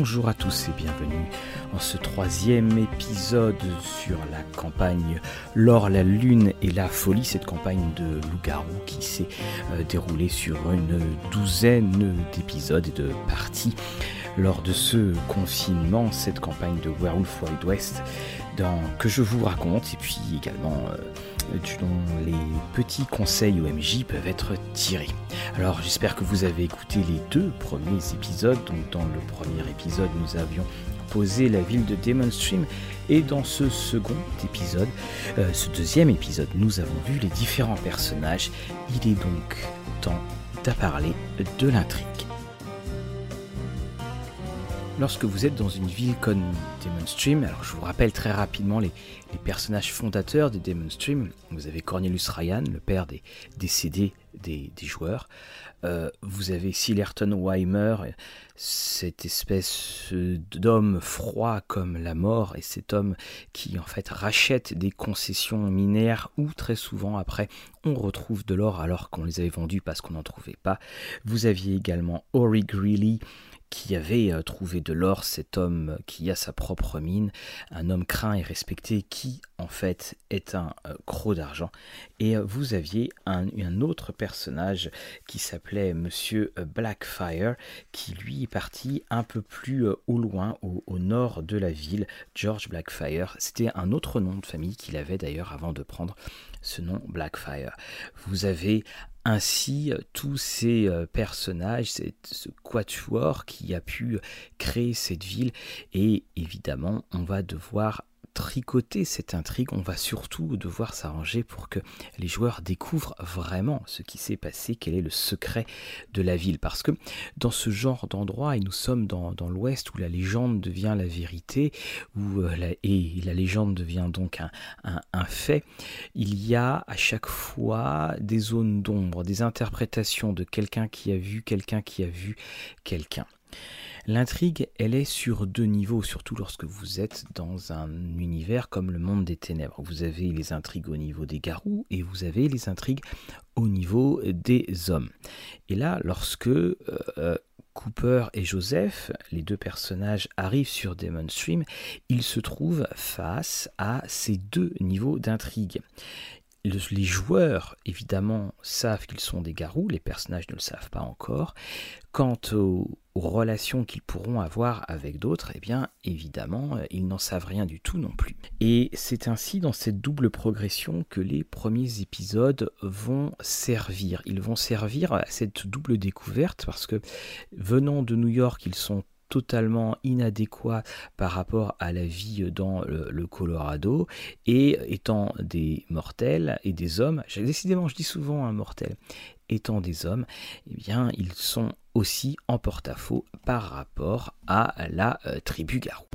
Bonjour à tous et bienvenue en ce troisième épisode sur la campagne L'or, la lune et la folie, cette campagne de loup-garou qui s'est euh, déroulée sur une douzaine d'épisodes et de parties lors de ce confinement, cette campagne de Werewolf Wild West que je vous raconte et puis également euh, dont les petits conseils OMJ peuvent être tirés. Alors j'espère que vous avez écouté les deux premiers épisodes. Donc dans le premier épisode nous avions posé la ville de Demon Stream et dans ce second épisode, euh, ce deuxième épisode, nous avons vu les différents personnages. Il est donc temps de parler de l'intrigue. Lorsque vous êtes dans une ville comme Demon Stream, alors je vous rappelle très rapidement les, personnages fondateurs de Demon Stream. Vous avez Cornelius Ryan, le père des décédés des, joueurs. Euh, vous avez Silerton Weimer, cette espèce d'homme froid comme la mort, et cet homme qui en fait rachète des concessions minières où très souvent après on retrouve de l'or alors qu'on les avait vendus parce qu'on n'en trouvait pas. Vous aviez également Ori Greeley, qui avait euh, trouvé de l'or, cet homme qui a sa propre mine, un homme craint et respecté qui en fait est un euh, croc d'argent. Et euh, vous aviez un, autre personnage qui s'appelait Monsieur Blackfire, qui lui est parti un peu plus au loin, au, au nord de la ville, George Blackfire. C'était un autre nom de famille qu'il avait d'ailleurs avant de prendre ce nom Blackfire. Vous avez ainsi tous ces euh, personnages, ce quatuor qui a pu créer cette ville. Et évidemment on va devoir tricoter cette intrigue, on va surtout devoir s'arranger pour que les joueurs découvrent vraiment ce qui s'est passé, quel est le secret de la ville. Parce que dans ce genre d'endroit, et nous sommes dans, l'Ouest où la légende devient la vérité, où, euh, et la légende devient donc un fait, il y a à chaque fois des zones d'ombre, des interprétations de quelqu'un qui a vu quelqu'un qui a vu quelqu'un. L'intrigue, elle est sur deux niveaux, surtout lorsque vous êtes dans un univers comme le monde des ténèbres. Vous avez les intrigues au niveau des garous et vous avez les intrigues au niveau des hommes. Et là, lorsque euh, euh, Cooper et Joseph, les deux personnages, arrivent sur Demon Stream, ils se trouvent face à ces deux niveaux d'intrigue les joueurs, évidemment, savent qu'ils sont des garous, les personnages ne le savent pas encore. Quant aux, relations qu'ils pourront avoir avec d'autres, eh bien, évidemment, euh, ils n'en savent rien du tout non plus. Et c'est ainsi dans cette double progression que les premiers épisodes vont servir. Ils vont servir à cette double découverte parce que venant de New York, ils sont totalement inadéquat par rapport à la vie dans le, Colorado et étant des mortels et des hommes, décidément je dis souvent un mortel, étant des hommes, eh bien ils sont aussi en porte-à-faux par rapport à la euh, tribu Garou.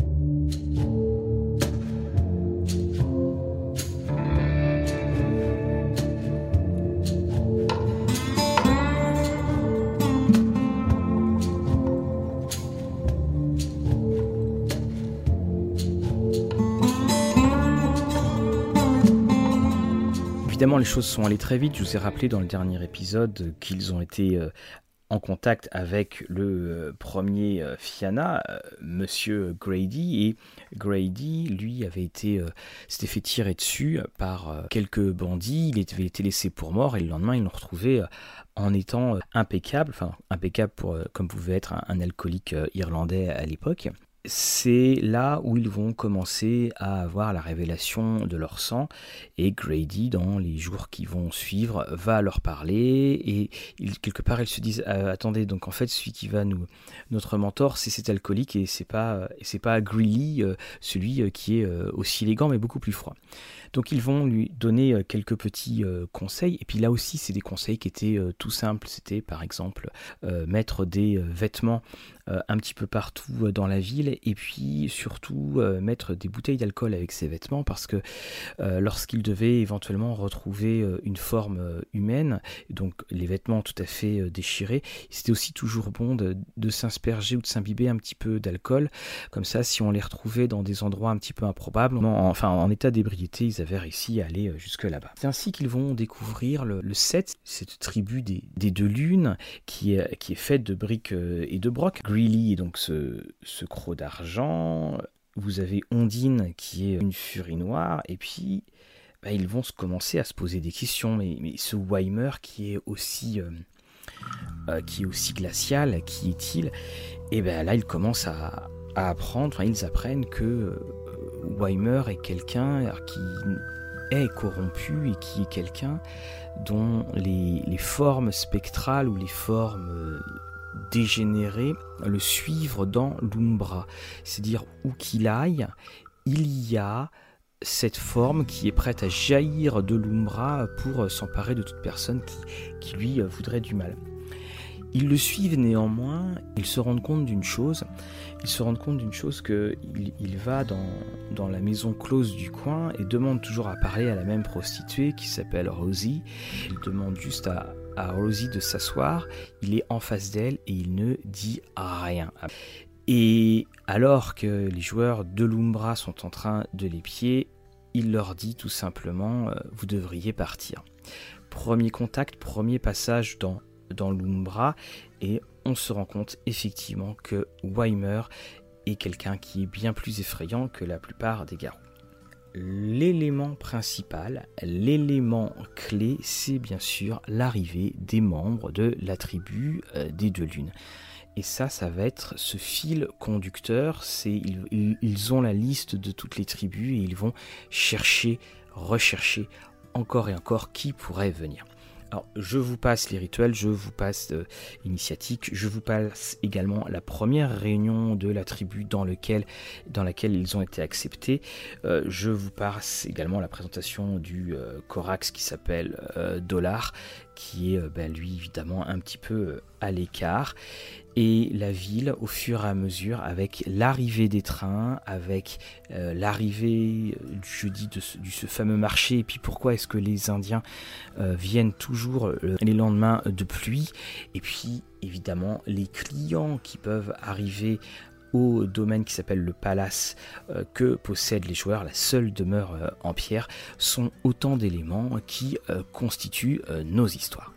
Évidemment, les choses sont allées très vite. Je vous ai rappelé dans le dernier épisode qu'ils ont été euh, contact avec le euh, premier euh, Fiana, Monsieur Grady, et Grady, lui, avait été, s'était fait tirer dessus par quelques bandits. Il avait été laissé pour mort, et le lendemain, ils l'ont retrouvé en étant impeccable, enfin impeccable pour, comme pouvait être un alcoolique irlandais à l'époque c'est là où ils vont commencer à avoir la révélation de leur sang. Et Grady dans les jours qui vont suivre va leur parler. Et quelque part ils se disent euh, attendez donc en fait celui qui va nous notre mentor c'est cet alcoolique et c'est pas c'est pas Greeley euh, celui euh, qui est aussi élégant mais beaucoup plus froid. Donc ils vont lui donner quelques petits conseils. Et puis là aussi c'est des conseils qui étaient tout simples. C'était par exemple mettre des vêtements un petit peu partout dans la ville et puis surtout mettre des bouteilles d'alcool avec ses vêtements parce que lorsqu'il devait éventuellement retrouver une forme humaine, donc les vêtements tout à fait déchirés, c'était aussi toujours bon de, de s'asperger ou de s'imbiber un petit peu d'alcool. Comme ça, si on les retrouvait dans des endroits un petit peu improbables, enfin en état d'ébriété, ils avaient réussi à aller jusque là-bas. C'est ainsi qu'ils vont découvrir le, le cette tribu des, deux lunes qui est, qui est faite de briques euh, et de brocs. Greeley est donc ce, ce croc d'argent. Vous avez Ondine qui est une furie noire. Et puis, bah, ils vont se commencer à se poser des questions. Mais, mais ce Weimer qui est aussi. Euh, euh, qui est aussi glacial, qui est-il? Et bien là, ils commencent à, apprendre, ils apprennent que Weimer est quelqu'un qui est corrompu et qui est quelqu'un dont les, formes spectrales ou les formes dégénérées le suivent dans l'umbra. C'est-à-dire où qu'il aille, il y a cette forme qui est prête à jaillir de l'umbra pour s'emparer de toute personne qui, qui lui voudrait du mal. Ils le suivent néanmoins, ils se rendent compte d'une chose, ils se rendent compte d'une chose que il, va dans, dans, la maison close du coin et demande toujours à parler à la même prostituée qui s'appelle Rosie. Il demande juste à, Rosie de s'asseoir, il est en face d'elle et il ne dit rien. Et alors que les joueurs de l'Umbra sont en train de l'épier, il leur dit tout simplement euh, vous devriez partir. Premier contact, premier passage dans dans l'Umbra et on se rend compte effectivement que Weimer est quelqu'un qui est bien plus effrayant que la plupart des garous. L'élément principal, l'élément clé, c'est bien sûr l'arrivée des membres de la tribu euh, des deux lunes. Et ça, ça va être ce fil conducteur. C'est ils, ils, ont la liste de toutes les tribus et ils vont chercher, rechercher encore et encore qui pourrait venir. Je vous passe les rituels, je vous passe euh, l'initiatique, je vous passe également la première réunion de la tribu dans, laquelle ils ont été acceptés. Euh, je vous passe également la présentation du euh, Corax qui s'appelle Dollar, qui est ben, lui évidemment un petit peu à l'écart et la ville au fur et à mesure avec l'arrivée des trains, avec euh, l'arrivée euh, du jeudi de ce, fameux marché, et puis pourquoi est-ce que les Indiens euh, viennent toujours les lendemains de pluie, et puis évidemment les clients qui peuvent arriver au domaine qui s'appelle le palace que possèdent les joueurs, la seule demeure en pierre, sont autant d'éléments qui constituent nos histoires.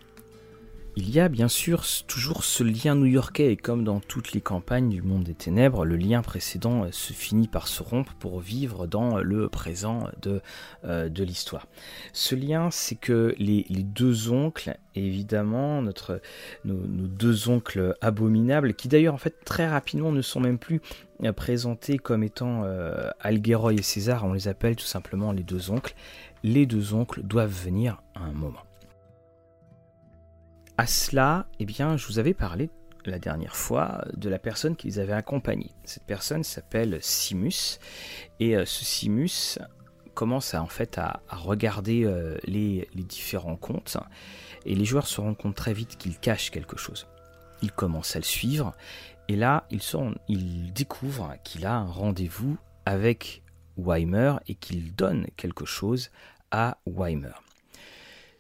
Il y a bien sûr toujours ce lien new-yorkais et comme dans toutes les campagnes du monde des ténèbres, le lien précédent euh, se finit par se rompre pour vivre dans le présent de, euh, de l'histoire. Ce lien, c'est que les, deux oncles, évidemment, nos, deux oncles abominables, qui d'ailleurs en fait très rapidement ne sont même plus euh, présentés comme étant Algueroy et César, on les appelle tout simplement les deux oncles. Les deux oncles doivent venir à un moment. À cela, eh bien, je vous avais parlé la dernière fois de la personne qui les avait accompagnés. Cette personne s'appelle Simus et euh, ce Simus commence à, en fait à, regarder euh, les, différents comptes et les joueurs se rendent compte très vite qu'il cache quelque chose. Ils commencent à le suivre et là ils, sont, ils découvrent qu'il a un rendez-vous avec Weimer et qu'il donne quelque chose à Weimer.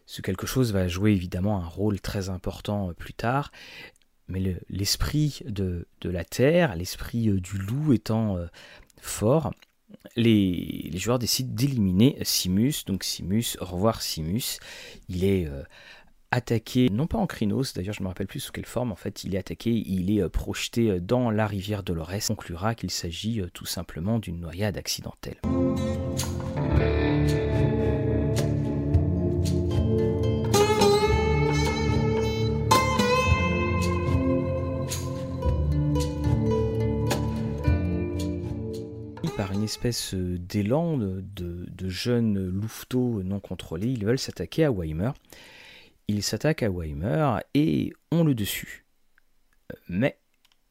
Ce quelque chose va jouer évidemment un rôle très important euh, plus tard, mais l'esprit de, la terre, l'esprit euh, du loup étant euh, fort, les, joueurs décident d'éliminer Simus. Donc Simus, au revoir Simus. Il est attaqué, non pas en Crinos, d'ailleurs je ne me rappelle plus sous quelle forme, en fait il est attaqué, il est projeté dans la rivière Dolores. On conclura qu'il s'agit tout simplement d'une noyade accidentelle. Par une espèce euh, d'élan de, jeunes louveteaux non contrôlés, ils veulent s'attaquer à Weimer. Ils s'attaquent à Weimer et ont le dessus. Euh, mais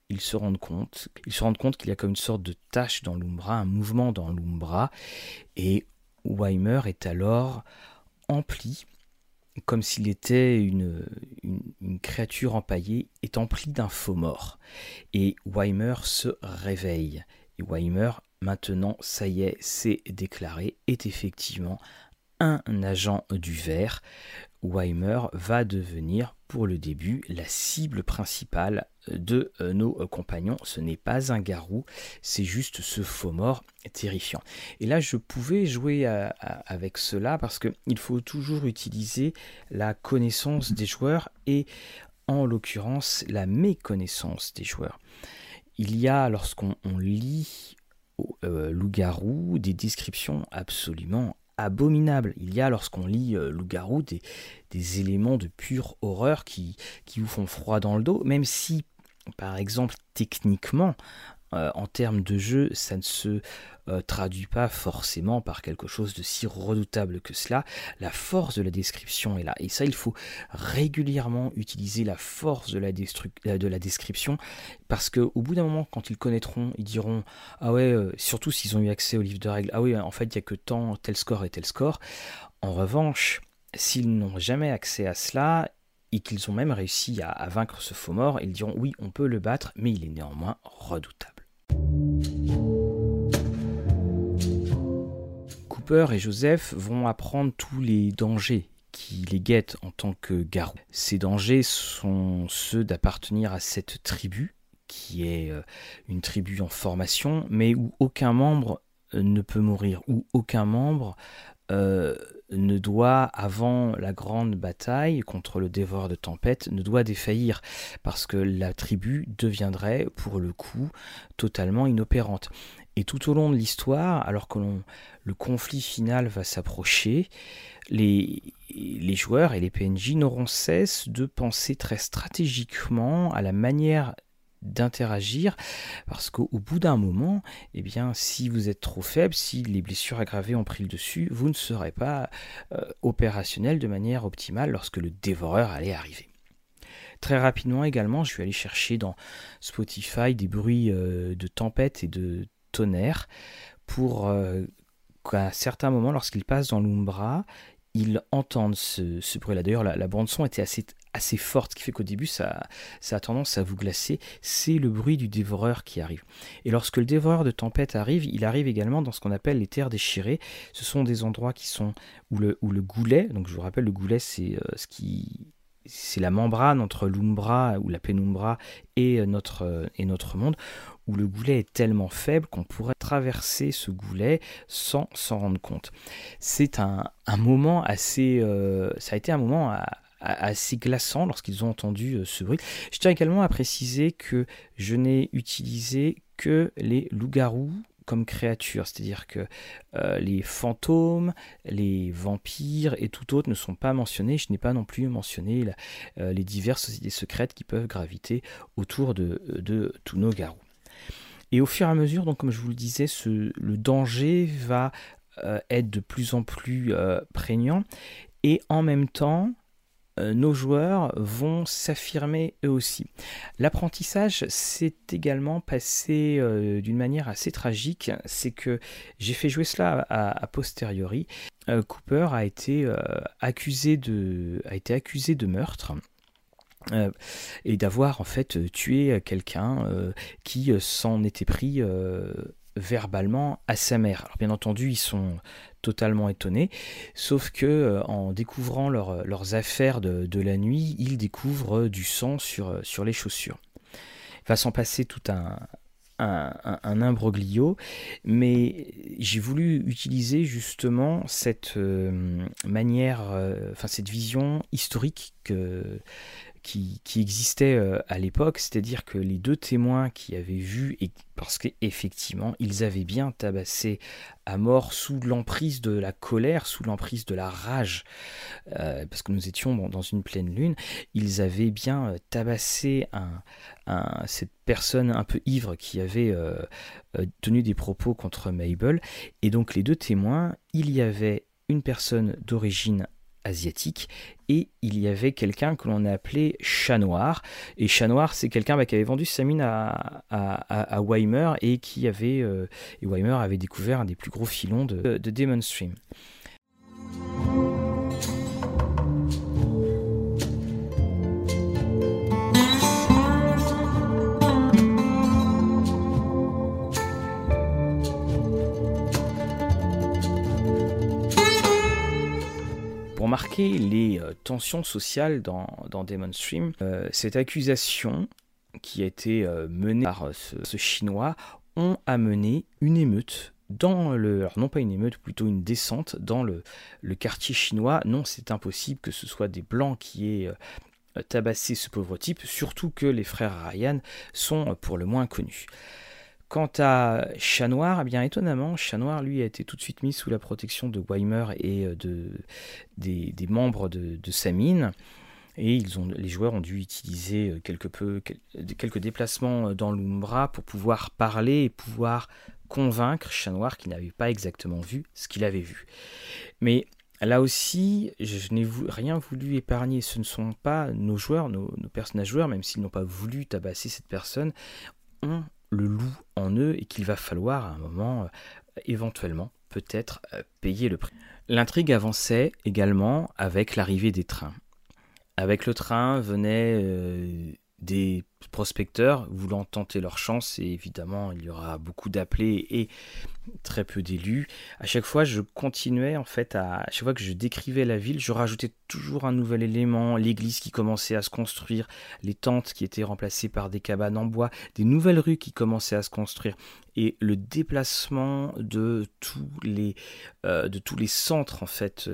ils se rendent compte, se rendent compte qu'il y a comme une sorte de tache dans l'Umbra, un mouvement dans l'Umbra, et Weimer est alors empli, comme s'il était une, une, créature empaillée, est empli d'un faux mort. Et Weimer se réveille Et Weimer, maintenant, ça y est, c'est déclaré, est effectivement un agent du verre. Weimer va devenir pour le début la cible principale de euh, nos compagnons. Ce n'est pas un garou, c'est juste ce faux mort terrifiant. Et là, je pouvais jouer avec cela parce qu'il faut toujours utiliser la connaissance des joueurs et en l'occurrence la méconnaissance des joueurs. Il y a, lorsqu'on lit euh, loup-garou, des descriptions absolument abominables. Il y a, lorsqu'on lit euh, loup-garou, des, éléments de pure horreur qui, qui vous font froid dans le dos, même si, par exemple, techniquement, euh, en termes de jeu, ça ne se euh, traduit pas forcément par quelque chose de si redoutable que cela. La force de la description est là. Et ça, il faut régulièrement utiliser la force de la, euh, description parce qu'au bout d'un moment, quand ils connaîtront, ils diront Ah ouais, surtout s'ils ont eu accès au livre de règles, ah oui, en fait, il n'y a que tant, tel score et tel score. En revanche, s'ils n'ont jamais accès à cela, et qu'ils ont même réussi à, vaincre ce faux mort, ils diront oui, on peut le battre, mais il est néanmoins redoutable. Et Joseph vont apprendre tous les dangers qui les guettent en tant que garous. Ces dangers sont ceux d'appartenir à cette tribu, qui est euh, une tribu en formation, mais où aucun membre euh, ne peut mourir, où aucun membre euh, ne doit, avant la grande bataille contre le dévoreur de tempête, ne doit défaillir, parce que la tribu deviendrait, pour le coup, totalement inopérante. Et tout au long de l'histoire, alors que le conflit final va s'approcher, les, joueurs et les PNJ n'auront cesse de penser très stratégiquement à la manière d'interagir parce qu'au bout d'un moment, eh bien, si vous êtes trop faible, si les blessures aggravées ont pris le dessus, vous ne serez pas euh, opérationnel de manière optimale lorsque le dévoreur allait arriver. Très rapidement également, je suis allé chercher dans Spotify des bruits euh, de tempête et de tonnerre pour euh, qu'à certains moments, lorsqu'ils passent dans l'Umbra, ils entendent ce, bruit-là. D'ailleurs, la, bande-son était assez, assez forte, ce qui fait qu'au début, ça, ça a tendance à vous glacer. C'est le bruit du dévoreur qui arrive. Et lorsque le dévoreur de tempête arrive, il arrive également dans ce qu'on appelle les terres déchirées. Ce sont des endroits qui sont où le, où le goulet, donc je vous rappelle, le goulet, c'est euh, ce qui c'est la membrane entre l'umbra ou la pénumbra et euh, notre, euh, et notre monde, où le goulet est tellement faible qu'on pourrait traverser ce goulet sans s'en rendre compte. C'est un, moment assez... Euh, ça a été un moment assez glaçant lorsqu'ils ont entendu euh, ce bruit. Je tiens également à préciser que je n'ai utilisé que les loups-garous comme créatures, c'est-à-dire que euh, les fantômes, les vampires et tout autre ne sont pas mentionnés. Je n'ai pas non plus mentionné les diverses sociétés secrètes qui peuvent graviter autour de, de tous nos garous. Et au fur et à mesure, donc comme je vous le disais, le danger va euh, être de plus en plus euh, prégnant. Et en même temps, euh, nos joueurs vont s'affirmer eux aussi. L'apprentissage s'est également passé d'une manière assez tragique. C'est que j'ai fait jouer cela à, posteriori. Cooper a été, accusé de, a été accusé de meurtre. Euh, et d'avoir en fait euh, tué quelqu'un euh, qui s'en était pris verbalement à sa mère. Alors bien entendu, ils sont totalement étonnés, sauf que en découvrant leurs affaires de, la nuit, ils découvrent du sang sur, sur les chaussures. Il va s'en passer tout un, un, imbroglio, mais j'ai voulu utiliser justement cette manière, enfin cette vision historique que, qui, existait euh, à l'époque, c'est-à-dire que les deux témoins qui avaient vu, et parce qu'effectivement, ils avaient bien tabassé à mort sous l'emprise de la colère, sous l'emprise de la rage, euh, parce que nous étions dans une pleine lune, ils avaient bien euh, tabassé cette personne un peu ivre qui avait tenu des propos contre Mabel, et donc les deux témoins, il y avait une personne d'origine asiatique et il y avait quelqu'un que l'on a appelé Chat Noir. Et Chat Noir, c'est quelqu'un bah, qui avait vendu sa mine à, à, Weimer et qui avait, euh, et Weimer avait découvert un des plus gros filons de, de Demon Stream. Tensions sociales dans, dans Demon Stream. cette accusation qui a été menée par ce, Chinois ont amené une émeute dans le, non pas une émeute, plutôt une descente dans le, le quartier chinois. Non, c'est impossible que ce soit des blancs qui aient tabassé ce pauvre type, surtout que les frères Ryan sont pour le moins connus. Quant à Chat Noir, eh bien étonnamment, Chat Noir lui a été tout de suite mis sous la protection de Weimer et euh, de, des, membres de, sa mine. Et les joueurs ont dû utiliser euh, quelque peu, quelques déplacements euh, dans l'Umbra pour pouvoir parler et pouvoir convaincre Chat Noir n'avait pas exactement vu ce qu'il avait vu. Mais Là aussi, je n'ai rien voulu épargner. Ce ne sont pas nos joueurs, nos, personnages joueurs, même s'ils n'ont pas voulu tabasser cette personne, ont le loup en eux et qu'il va falloir à un moment, euh, éventuellement, peut-être euh, payer le prix. L'intrigue avançait également avec l'arrivée des trains. Avec le train venaient euh, des prospecteurs voulant tenter leur chance et évidemment il y aura beaucoup d'appelés et très peu d'élus. À chaque fois je continuais en fait à, chaque fois que je décrivais la ville, je rajoutais toujours un nouvel élément, l'église qui commençait à se construire, les tentes qui étaient remplacées par des cabanes en bois, des nouvelles rues qui commençaient à se construire et le déplacement de tous les, euh, de tous les centres en fait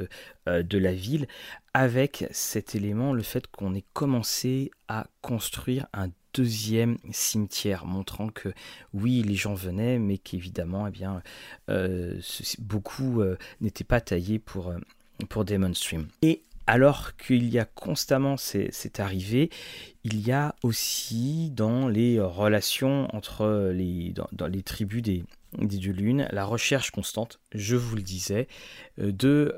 euh, de la ville avec cet élément, le fait qu'on ait commencé à construire un deuxième cimetière, montrant que oui, les gens venaient, mais qu'évidemment, eh bien, euh, beaucoup euh, n'étaient pas taillés pour, euh, pour Demon Stream. Et alors qu'il y a constamment cette arrivée, il y a aussi dans les relations entre les, dans, les tribus des, des lunes la recherche constante, je vous le disais, de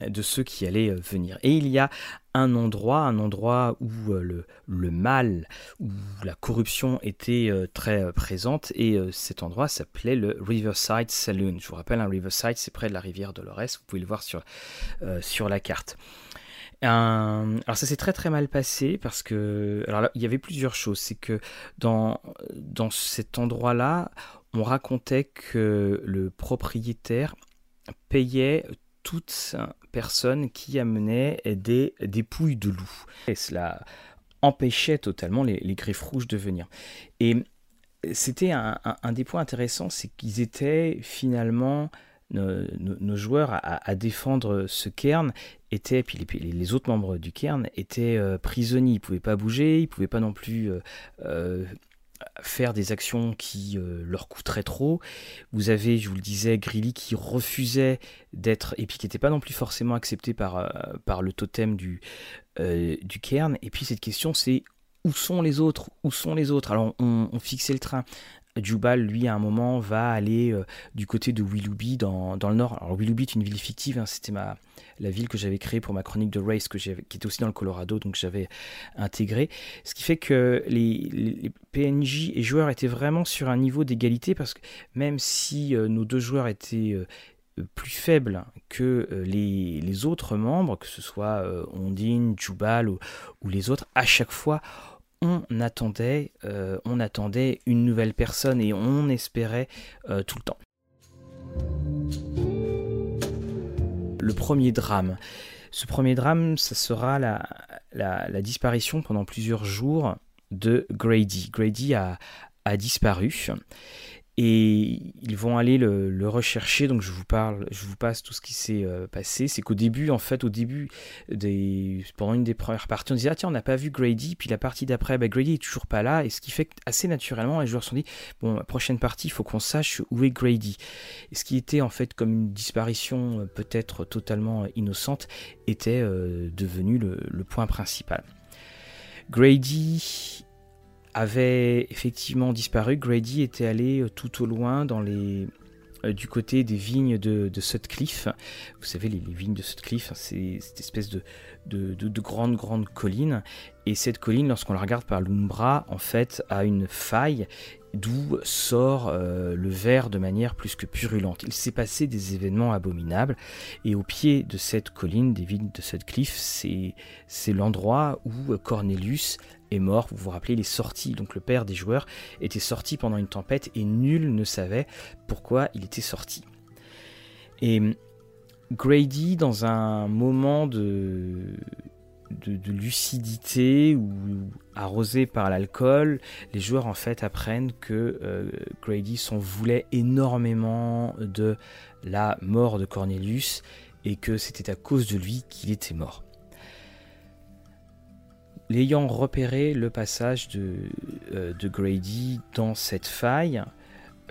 de ceux qui allaient euh, venir. Et il y a un endroit, un endroit où euh, le, le mal, où la corruption était euh, très présente, et cet endroit s'appelait le Riverside Saloon. Je vous rappelle, un Riverside, c'est près de la rivière Dolores, vous pouvez le voir sur, sur la carte. alors ça s'est très très mal passé parce que alors il y avait plusieurs choses. C'est que dans dans cet endroit-là, on racontait que le propriétaire payait toute personne qui amenait des dépouilles de loup. Et cela empêchait totalement les, griffes rouges de venir. Et c'était un, des points intéressants, c'est qu'ils étaient finalement nos, joueurs à, défendre ce cairn étaient, puis les, autres membres du cairn étaient euh, prisonniers, ils ne pouvaient pas bouger, ils ne pouvaient pas non plus euh, euh, faire des actions qui euh, leur coûteraient trop. Vous avez, je vous le disais, Grilly qui refusait d'être, et puis qui n'était pas non plus forcément accepté par, euh, le totem du, euh, du cairn. Et puis cette question, c'est où sont les autres? Où sont les autres? Alors on, on, fixait le train. Jubal, lui, à un moment, va aller du côté de Willoughby dans, dans, le nord. Alors Willoughby est une ville fictive, hein, c'était ma, la ville que j'avais créée pour ma chronique de race, que qui était aussi dans le Colorado, donc j'avais intégré. Ce qui fait que les, PNJ et joueurs étaient vraiment sur un niveau d'égalité, parce que même si euh, nos deux joueurs étaient euh, plus faibles que euh, les, autres membres, que ce soit Ondine, Jubal ou, les autres, à chaque fois, on attendait, on attendait une nouvelle personne et on espérait tout le temps le premier drame. Ce premier drame, ça sera la, disparition pendant plusieurs jours de Grady. Grady a disparu et ils vont aller le, rechercher. Donc je vous parle, je vous passe tout ce qui s'est euh, passé. C'est qu'au début, en fait, au début des, pendant une des premières parties, on disait ah tiens on n'a pas vu Grady. Puis la partie d'après, bah, Grady est toujours pas là. Et ce qui fait assez naturellement, les joueurs se sont dit bon la prochaine partie, il faut qu'on sache où est Grady. Et ce qui était en fait comme une disparition euh, peut-être totalement innocente était euh, devenu le point principal. Grady avait effectivement disparu. Grady était allé euh, tout au loin dans les, euh, du côté des vignes de, Sutcliffe. Vous savez, les, vignes de Sutcliffe, hein, c'est cette espèce de, de, de, grande, grande colline. Et cette colline, lorsqu'on la regarde par l'Umbra, en fait, a une faille d'où sort euh, le verre de manière plus que purulente. Il s'est passé des événements abominables, et au pied de cette colline, des vignes de Sutcliffe, c'est l'endroit où Cornelius est mort. Vous vous rappelez, il est sorti. Donc le père des joueurs était sorti pendant une tempête et nul ne savait pourquoi il était sorti. Et Grady, dans un moment de, de, lucidité ou arrosé par l'alcool, les joueurs en fait apprennent que euh, Grady s'en voulait énormément de la mort de Cornelius et que c'était à cause de lui qu'il était mort. L'ayant repéré le passage de, euh, de Grady dans cette faille,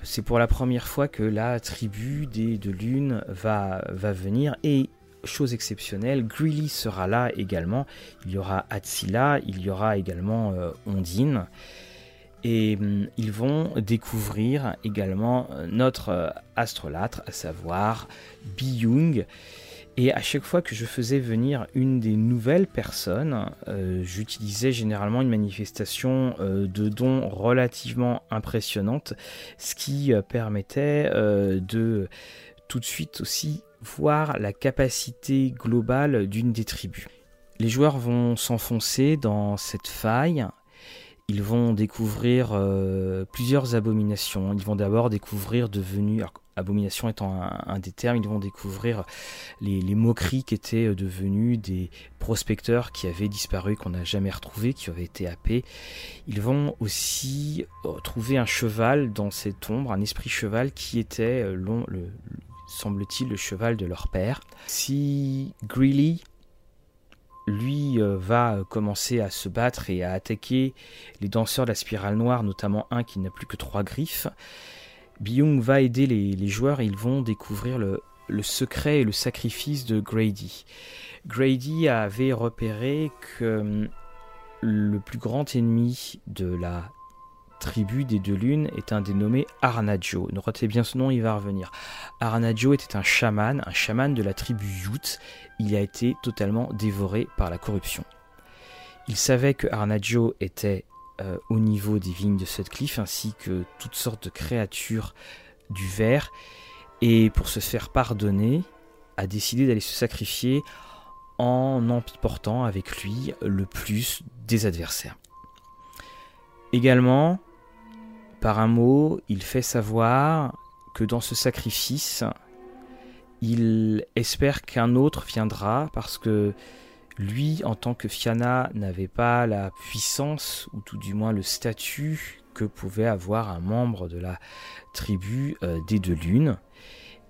c'est pour la première fois que la tribu des de Lune va, va venir et chose exceptionnelle, Greeley sera là également, il y aura Atsila, il y aura également euh, Ondine. Et hum, ils vont découvrir également euh, notre euh, astrolâtre, à savoir Bi-Young. Et à chaque fois que je faisais venir une des nouvelles personnes, j'utilisais généralement une manifestation de dons relativement impressionnante, ce qui permettait de tout de suite aussi voir la capacité globale d'une des tribus. Les joueurs vont s'enfoncer dans cette faille. Ils vont découvrir euh, plusieurs abominations. Ils vont d'abord découvrir devenus, abomination étant un, des termes, ils vont découvrir les, moqueries qui étaient devenus des prospecteurs qui avaient disparu, qu'on n'a jamais retrouvés, qui avaient été happés. Ils vont aussi euh, trouver un cheval dans cette ombre, un esprit cheval qui était euh, long, le, semble-t-il, le cheval de leur père. Si Greeley, lui, euh, va commencer à se battre et à attaquer les danseurs de la spirale noire, notamment un qui n'a plus que trois griffes, Byung va aider les, joueurs et ils vont découvrir le, le secret et le sacrifice de Grady. Grady avait repéré que hum, le plus grand ennemi de la tribu des deux lunes est un dénommé Arnajo. Notez bien ce nom, il va revenir. Arnajo était un chaman, un chaman de la tribu Yut. Il a été totalement dévoré par la corruption. Il savait que Arnajo était euh, au niveau des vignes de Sutcliffe ainsi que toutes sortes de créatures du verre et pour se faire pardonner a décidé d'aller se sacrifier en emportant avec lui le plus des adversaires. Également, par un mot, il fait savoir que dans ce sacrifice, il espère qu'un autre viendra parce que lui, en tant que Fiana, n'avait pas la puissance, ou tout du moins le statut que pouvait avoir un membre de la tribu euh, des deux lunes,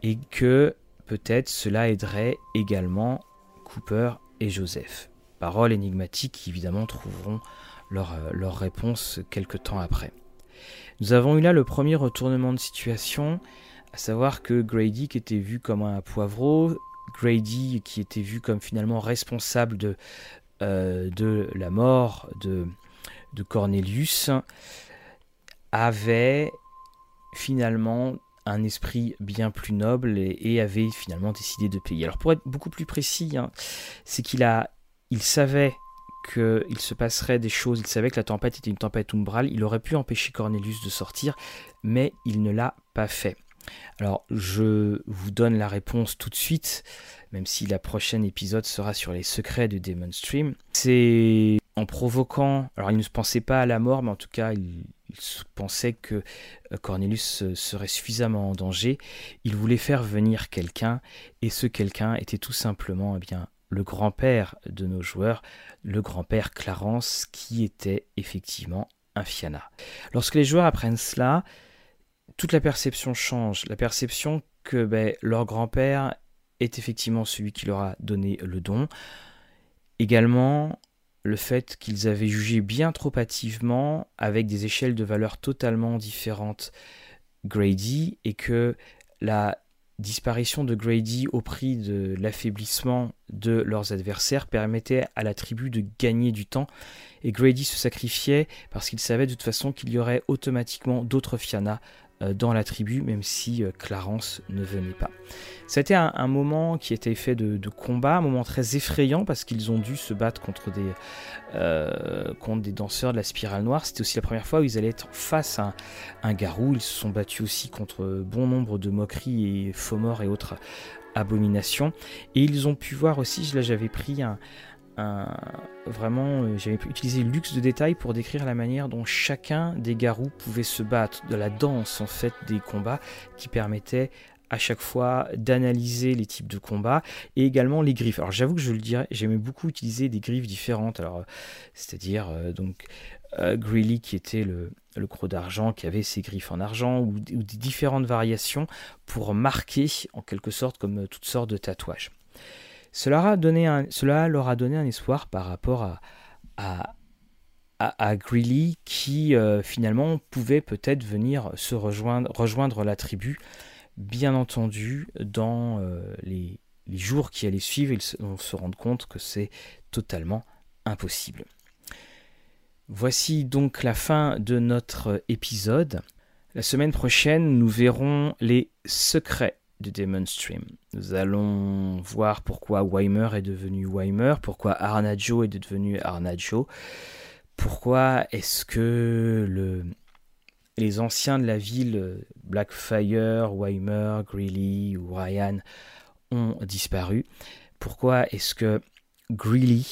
et que peut-être cela aiderait également Cooper et Joseph. Paroles énigmatiques qui évidemment trouveront leur, euh, leur réponse quelque temps après. Nous avons eu là le premier retournement de situation, à savoir que Grady qui était vu comme un poivreau, Grady qui était vu comme finalement responsable de, euh, la mort de, de Cornelius, avait finalement un esprit bien plus noble et, avait finalement décidé de payer. Alors pour être beaucoup plus précis, hein, c'est qu'il a, il savait qu'il se passerait des choses, il savait que la tempête était une tempête umbrale, il aurait pu empêcher Cornelius de sortir, mais il ne l'a pas fait. Alors je vous donne la réponse tout de suite, même si la prochaine épisode sera sur les secrets de Demon Stream. C'est en provoquant, alors il ne pensait pas à la mort, mais en tout cas il, pensait que euh, Cornelius serait suffisamment en danger. Il voulait faire venir quelqu'un, et ce quelqu'un était tout simplement eh bien, le grand-père de nos joueurs, le grand-père Clarence, qui était effectivement un Fiana. Lorsque les joueurs apprennent cela, toute la perception change. La perception que ben, leur grand-père est effectivement celui qui leur a donné le don. Également, le fait qu'ils avaient jugé bien trop hâtivement, avec des échelles de valeur totalement différentes, Grady, et que la disparition de Grady au prix de l'affaiblissement de leurs adversaires permettait à la tribu de gagner du temps. Et Grady se sacrifiait parce qu'il savait de toute façon qu'il y aurait automatiquement d'autres Fianna dans la tribu, même si euh, Clarence ne venait pas. C'était un, un moment qui était fait de, combat, un moment très effrayant parce qu'ils ont dû se battre contre des, euh, contre des danseurs de la spirale noire. C'était aussi la première fois où ils allaient être face à un, garou. Ils se sont battus aussi contre bon nombre de moqueries et faux morts et autres abominations. Et ils ont pu voir aussi, là j'avais pris un, vraiment, euh, j'avais utilisé le luxe de détails pour décrire la manière dont chacun des garous pouvait se battre, de la danse en fait des combats qui permettait à chaque fois d'analyser les types de combats et également les griffes. Alors j'avoue que je le dirais, j'aimais beaucoup utiliser des griffes différentes. Alors c'est-à-dire donc Greeley qui était le, le croc d'argent qui avait ses griffes en argent ou, des différentes variations pour marquer en quelque sorte comme toutes sortes de tatouages. Cela, leur a donné un espoir par rapport à, Greeley qui euh, finalement pouvait peut-être venir se rejoindre, la tribu. Bien entendu, dans euh, les, jours qui allaient suivre, ils vont se rendre compte que c'est totalement impossible. Voici donc la fin de notre épisode. La semaine prochaine, nous verrons les secrets de Demon Stream. Nous allons voir pourquoi Weimer est devenu Weimer, pourquoi Arnajo est devenu Arnajo, pourquoi est-ce que le, les anciens de la ville, Blackfire, Weimer, Greeley ou Ryan, ont disparu, pourquoi est-ce que Greeley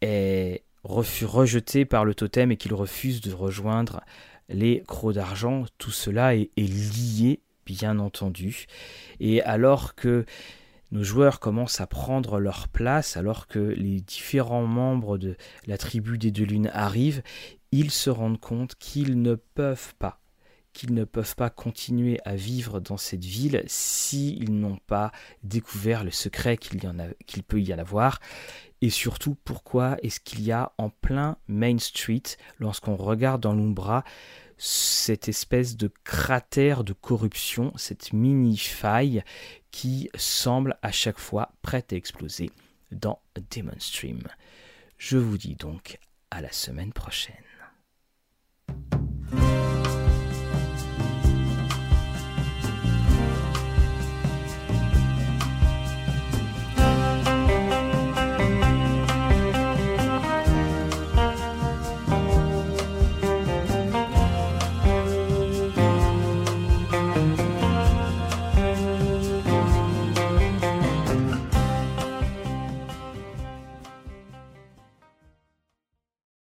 est rejeté par le totem et qu'il refuse de rejoindre les crocs d'argent? Tout cela est, lié, bien entendu. Et alors que nos joueurs commencent à prendre leur place, alors que les différents membres de la tribu des deux lunes arrivent, ils se rendent compte qu'ils ne peuvent pas qu'ils ne peuvent pas continuer à vivre dans cette ville s'ils n'ont pas découvert le secret qu'il, peut y en avoir. Et surtout, pourquoi est-ce qu'il y a en plein Main Street, lorsqu'on regarde dans l'Umbra, cette espèce de cratère de corruption, cette mini faille qui semble à chaque fois prête à exploser dans Demon Stream? Je vous dis donc à la semaine prochaine.